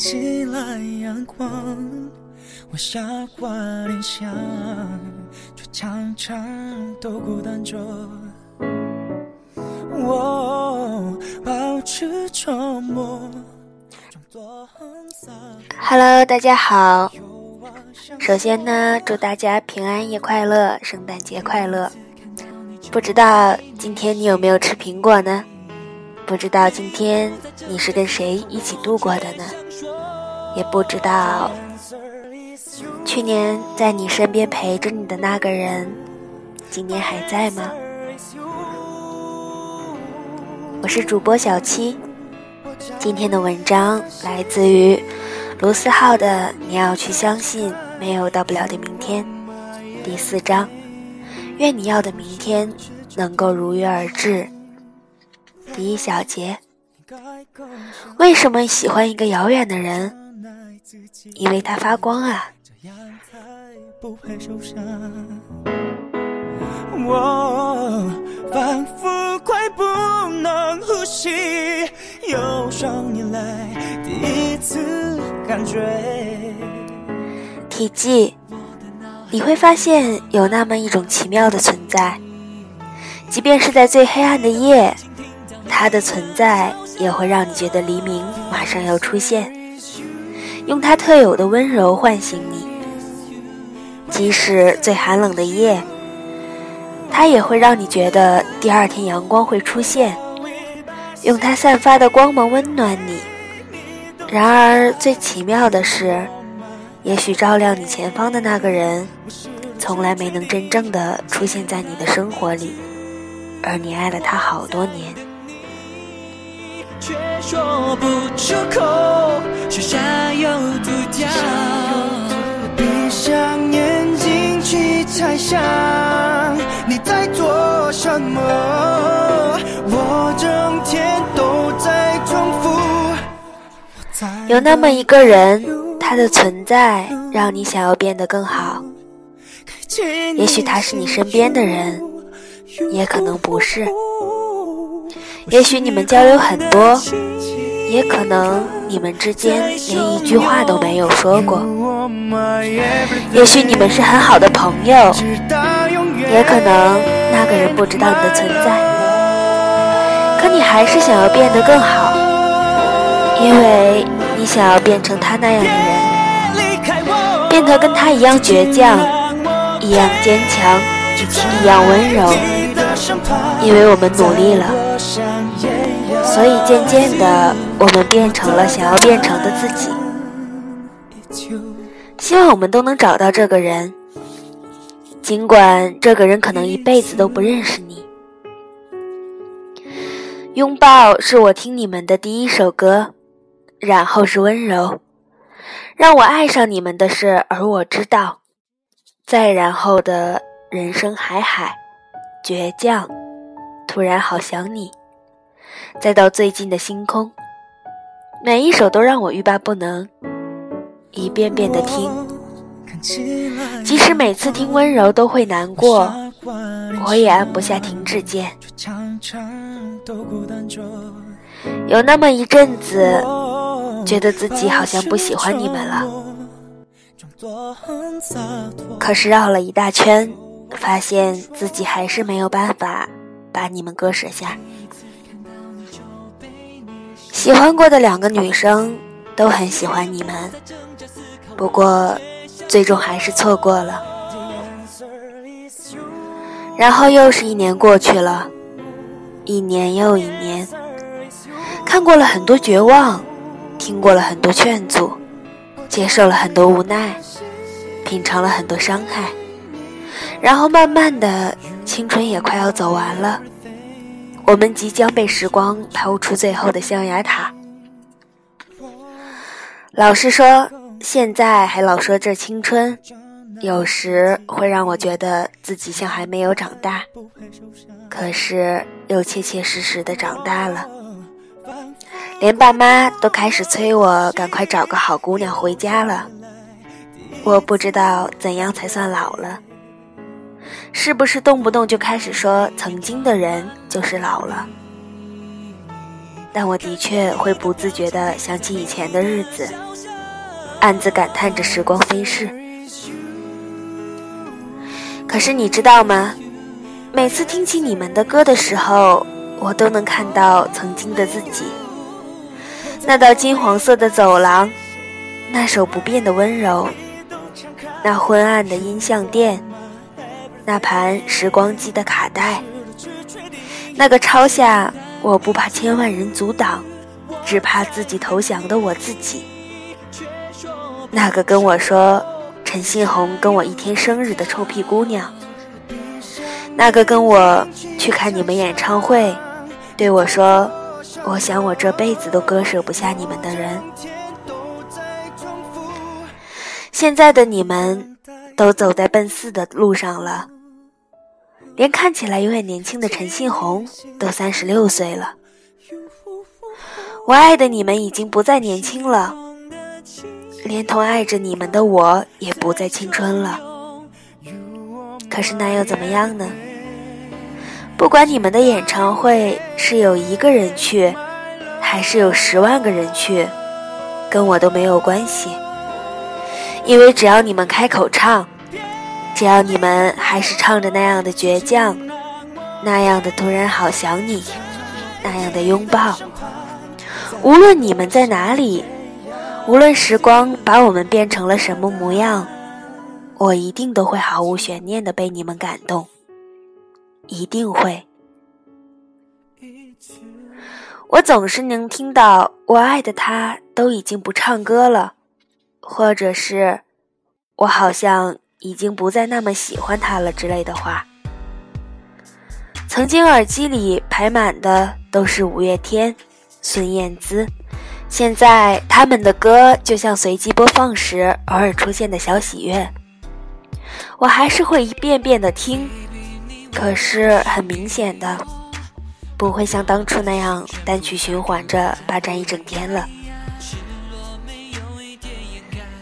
起来阳光，我傻瓜联想，却常常都孤单着。我保持沉默，Hello，大家好。首先呢，祝大家平安夜快乐，圣诞节快乐。不知道今天你有没有吃苹果呢？不知道今天你是跟谁一起度过的呢？也不知道去年在你身边陪着你的那个人，今年还在吗？我是主播小七，今天的文章来自于卢思浩的《你要去相信没有到不了的明天》第四章。愿你要的明天能够如约而至。第一小节，为什么喜欢一个遥远的人？因为它发光啊！不会受伤。我仿佛快不能呼吸，有生以来第一次感觉。体记，你会发现有那么一种奇妙的存在，即便是在最黑暗的夜，它的存在也会让你觉得黎明马上要出现，用它特有的温柔唤醒你。即使最寒冷的夜，它也会让你觉得第二天阳光会出现，用它散发的光芒温暖你。然而，最奇妙的是。也许照亮你前方的那个人，从来没能真正的出现在你的生活里，而你爱了他好多年。说不出口，许下又涂掉。闭上眼睛去猜想，你在做什么？我整天都在重复。有那么一个人。他的存在让你想要变得更好，也许他是你身边的人，也可能不是。也许你们交流很多，也可能你们之间连一句话都没有说过。也许你们是很好的朋友，也可能那个人不知道你的存在。可你还是想要变得更好，因为你想要变成他那样的人。变得跟他一样倔强，一样坚强，一样温柔，因为我们努力了，所以渐渐的，我们变成了想要变成的自己。希望我们都能找到这个人，尽管这个人可能一辈子都不认识你。拥抱是我听你们的第一首歌，然后是温柔。让我爱上你们的事，而我知道。再然后的人生海海，倔强，突然好想你。再到最近的星空，每一首都让我欲罢不能，一遍遍的听。即使每次听温柔都会难过，我也按不下停止键。有那么一阵子。觉得自己好像不喜欢你们了，可是绕了一大圈，发现自己还是没有办法把你们割舍下。喜欢过的两个女生都很喜欢你们，不过最终还是错过了。然后又是一年过去了，一年又一年，看过了很多绝望。听过了很多劝阻，接受了很多无奈，品尝了很多伤害，然后慢慢的，青春也快要走完了，我们即将被时光抛出最后的象牙塔。老实说，现在还老说这青春，有时会让我觉得自己像还没有长大，可是又切切实实的长大了。连爸妈都开始催我赶快找个好姑娘回家了。我不知道怎样才算老了，是不是动不动就开始说曾经的人就是老了？但我的确会不自觉地想起以前的日子，暗自感叹着时光飞逝。可是你知道吗？每次听起你们的歌的时候，我都能看到曾经的自己。那道金黄色的走廊，那首不变的温柔，那昏暗的音像店，那盘时光机的卡带，那个抄下“我不怕千万人阻挡，只怕自己投降”的我自己，那个跟我说陈信宏跟我一天生日的臭屁姑娘。那个跟我去看你们演唱会，对我说：“我想我这辈子都割舍不下你们的人。”现在的你们都走在奔四的路上了，连看起来永远年轻的陈信宏都三十六岁了。我爱的你们已经不再年轻了，连同爱着你们的我也不再青春了。可是那又怎么样呢？不管你们的演唱会是有一个人去，还是有十万个人去，跟我都没有关系。因为只要你们开口唱，只要你们还是唱着那样的倔强，那样的突然好想你，那样的拥抱，无论你们在哪里，无论时光把我们变成了什么模样，我一定都会毫无悬念的被你们感动。一定会。我总是能听到我爱的他都已经不唱歌了，或者是我好像已经不再那么喜欢他了之类的话。曾经耳机里排满的都是五月天、孙燕姿，现在他们的歌就像随机播放时偶尔出现的小喜悦，我还是会一遍遍的听。可是很明显的，不会像当初那样单曲循环着霸占一整天了。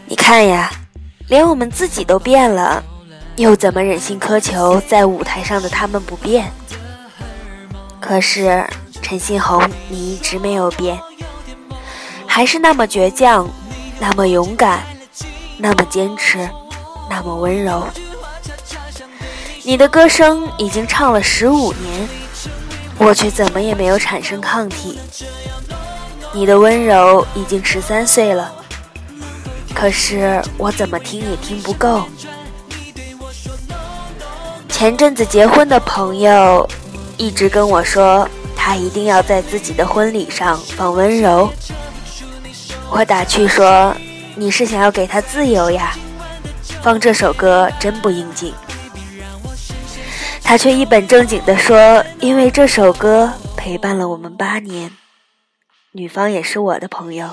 你看呀，连我们自己都变了，又怎么忍心苛求在舞台上的他们不变？可是陈信宏，你一直没有变，还是那么倔强，那么勇敢，那么坚持，那么温柔。你的歌声已经唱了十五年，我却怎么也没有产生抗体。你的温柔已经十三岁了，可是我怎么听也听不够。前阵子结婚的朋友一直跟我说，他一定要在自己的婚礼上放温柔。我打趣说：“你是想要给他自由呀？放这首歌真不应景。”他却一本正经地说：“因为这首歌陪伴了我们八年，女方也是我的朋友。”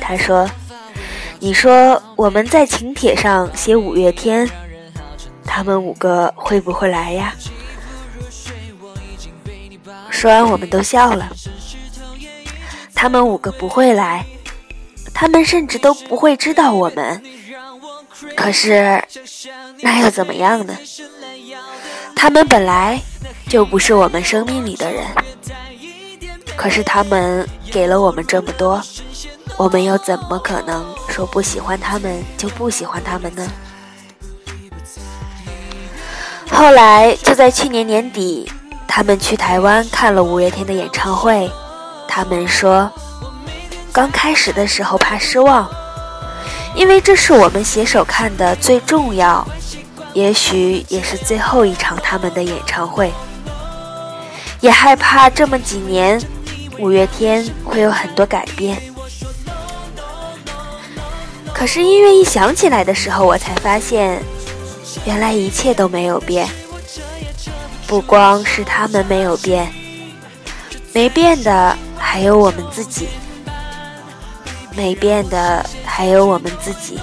他说：“你说我们在请帖上写五月天，他们五个会不会来呀？”说完，我们都笑了。他们五个不会来，他们甚至都不会知道我们。可是，那又怎么样呢？他们本来就不是我们生命里的人，可是他们给了我们这么多，我们又怎么可能说不喜欢他们就不喜欢他们呢？后来就在去年年底，他们去台湾看了五月天的演唱会，他们说，刚开始的时候怕失望，因为这是我们携手看的最重要。也许也是最后一场他们的演唱会，也害怕这么几年，五月天会有很多改变。可是音乐一响起来的时候，我才发现，原来一切都没有变。不光是他们没有变，没变的还有我们自己，没变的还有我们自己。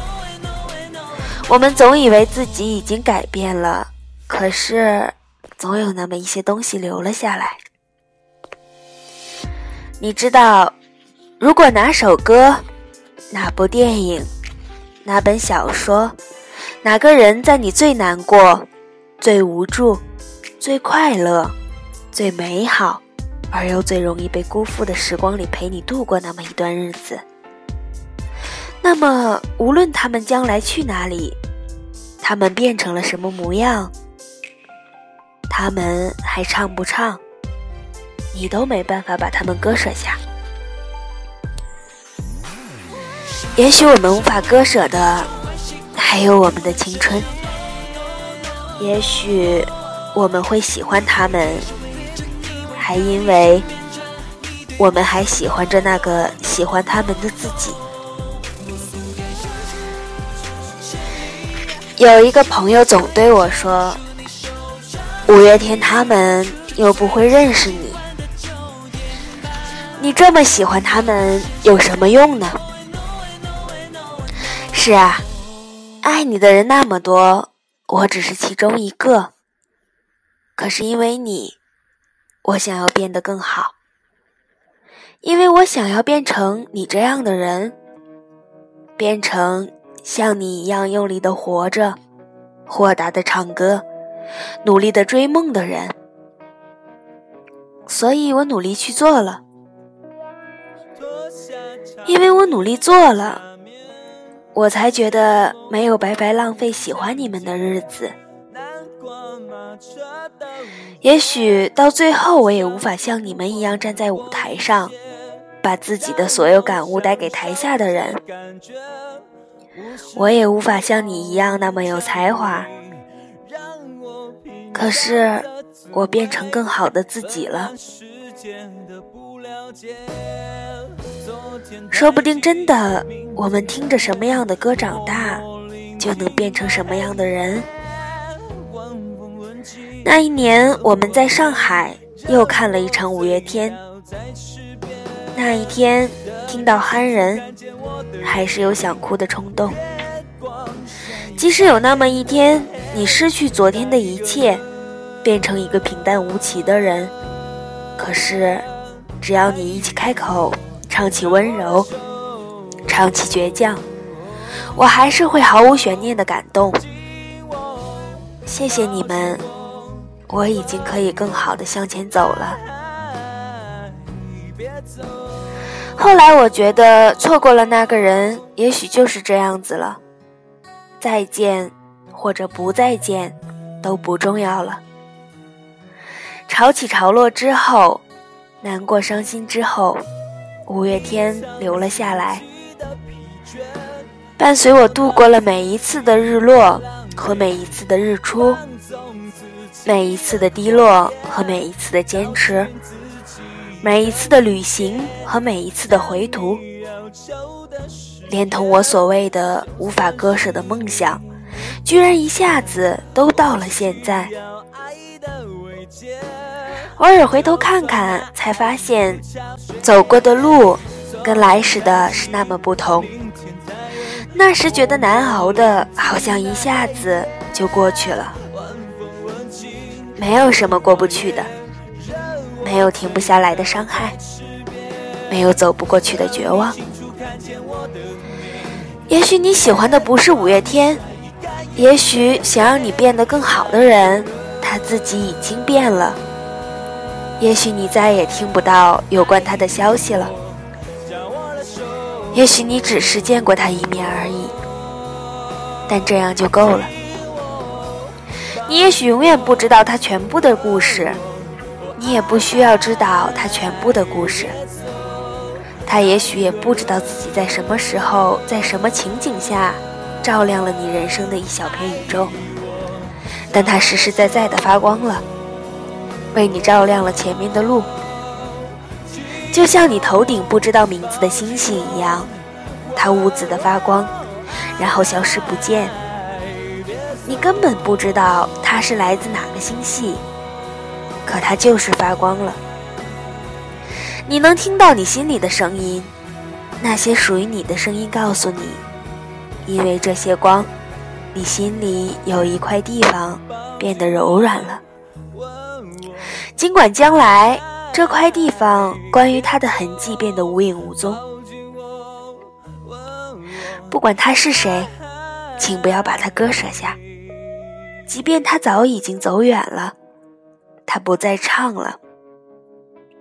我们总以为自己已经改变了，可是总有那么一些东西留了下来。你知道，如果哪首歌、哪部电影、哪本小说、哪个人在你最难过、最无助、最快乐、最美好、而又最容易被辜负的时光里陪你度过那么一段日子。那么，无论他们将来去哪里，他们变成了什么模样，他们还唱不唱，你都没办法把他们割舍下。也许我们无法割舍的，还有我们的青春。也许我们会喜欢他们，还因为我们还喜欢着那个喜欢他们的自己。有一个朋友总对我说：“五月天他们又不会认识你，你这么喜欢他们有什么用呢？”是啊，爱你的人那么多。我只是其中一个，可是因为你，我想要变得更好，因为我想要变成你这样的人，变成像你一样用力的活着，豁达的唱歌，努力的追梦的人，所以我努力去做了，因为我努力做了。我才觉得没有白白浪费喜欢你们的日子。也许到最后，我也无法像你们一样站在舞台上，把自己的所有感悟带给台下的人。我也无法像你一样那么有才华。可是，我变成更好的自己了。说不定真的，我们听着什么样的歌长大，就能变成什么样的人。那一年，我们在上海又看了一场五月天。那一天，听到憨人，还是有想哭的冲动。即使有那么一天，你失去昨天的一切，变成一个平淡无奇的人，可是，只要你一起开口。唱起温柔，唱起倔强，我还是会毫无悬念的感动。谢谢你们，我已经可以更好的向前走了。后来我觉得错过了那个人，也许就是这样子了。再见，或者不再见，都不重要了。潮起潮落之后，难过伤心之后。五月天留了下来，伴随我度过了每一次的日落和每一次的日出，每一次的低落和每一次的坚持，每一次的旅行和每一次的回途，连同我所谓的无法割舍的梦想，居然一下子都到了现在。偶尔回头看看，才发现走过的路跟来时的是那么不同。那时觉得难熬的，好像一下子就过去了。没有什么过不去的，没有停不下来的伤害，没有走不过去的绝望。也许你喜欢的不是五月天，也许想让你变得更好的人，他自己已经变了。也许你再也听不到有关他的消息了，也许你只是见过他一面而已，但这样就够了。你也许永远不知道他全部的故事，你也不需要知道他全部的故事。他也许也不知道自己在什么时候，在什么情景下，照亮了你人生的一小片宇宙，但他实实在在的发光了。为你照亮了前面的路，就像你头顶不知道名字的星星一样，它兀自的发光，然后消失不见。你根本不知道它是来自哪个星系，可它就是发光了。你能听到你心里的声音，那些属于你的声音告诉你，因为这些光，你心里有一块地方变得柔软了。尽管将来这块地方关于他的痕迹变得无影无踪，不管他是谁，请不要把他割舍下。即便他早已经走远了，他不再唱了，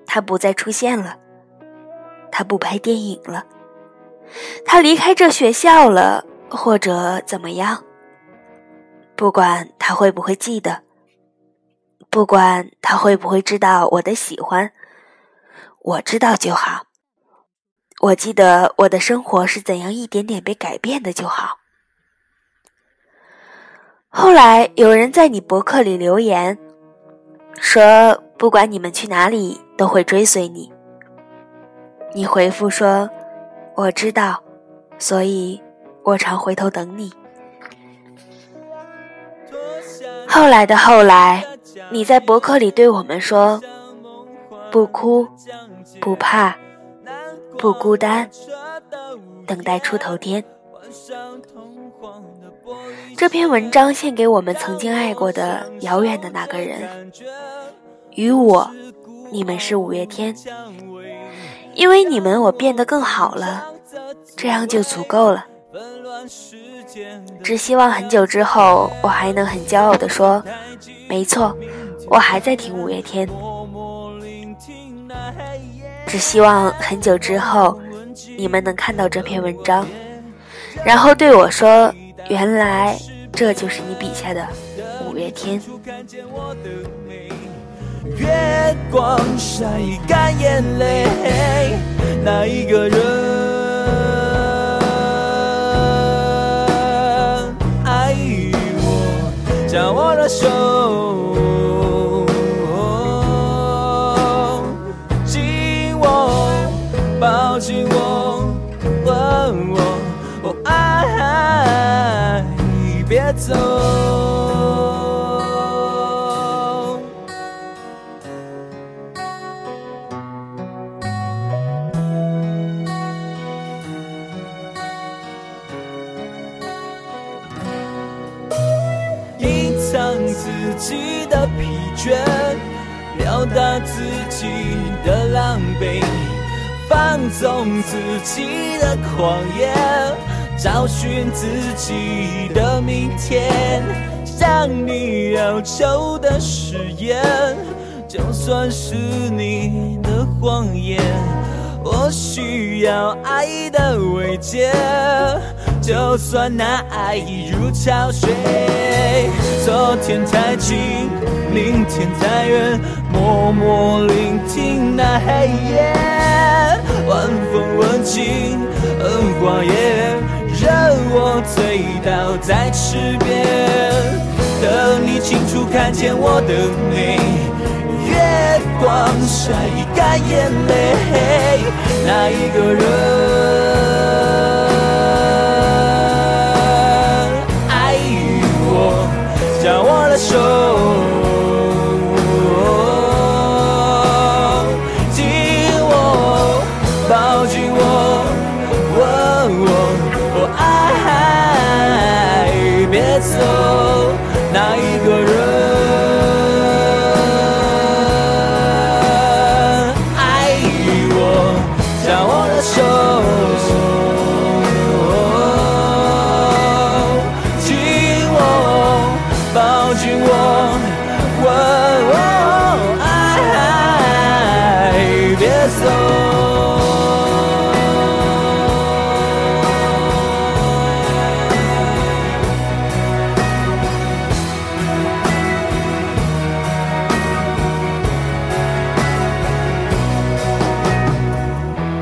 他不再出现了，他不拍电影了，他离开这学校了，或者怎么样？不管他会不会记得，不管他会不会知道我的喜欢，我知道就好。我记得我的生活是怎样一点点被改变的就好。后来有人在你博客里留言，说不管你们去哪里都会追随你。你回复说：“我知道，所以我常回头等你。”后来的后来，你在博客里对我们说：“不哭，不怕。”不孤单，等待出头天。这篇文章献给我们曾经爱过的遥远的那个人。与我，你们是五月天，因为你们我变得更好了，这样就足够了。只希望很久之后，我还能很骄傲地说：没错，我还在听五月天。只希望很久之后，你们能看到这篇文章，然后对我说：“原来这就是你笔下的五月天。”月光晒干眼泪，那一个人己的疲倦，表达自己的狼狈，放纵自己的狂野。找寻自己的明天，向你要求的誓言，就算是你的谎言。我需要爱的慰藉，就算那爱已如潮水。昨天太近，明天太远，默默聆听那黑夜，晚风吻尽荷花叶。任我醉倒在池边，等你清楚看见我的美。月光晒干眼泪，那一个人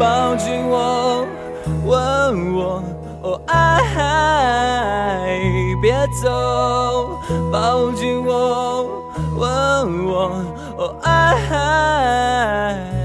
抱紧我吻我哦爱别走。抱紧我吻我哦爱。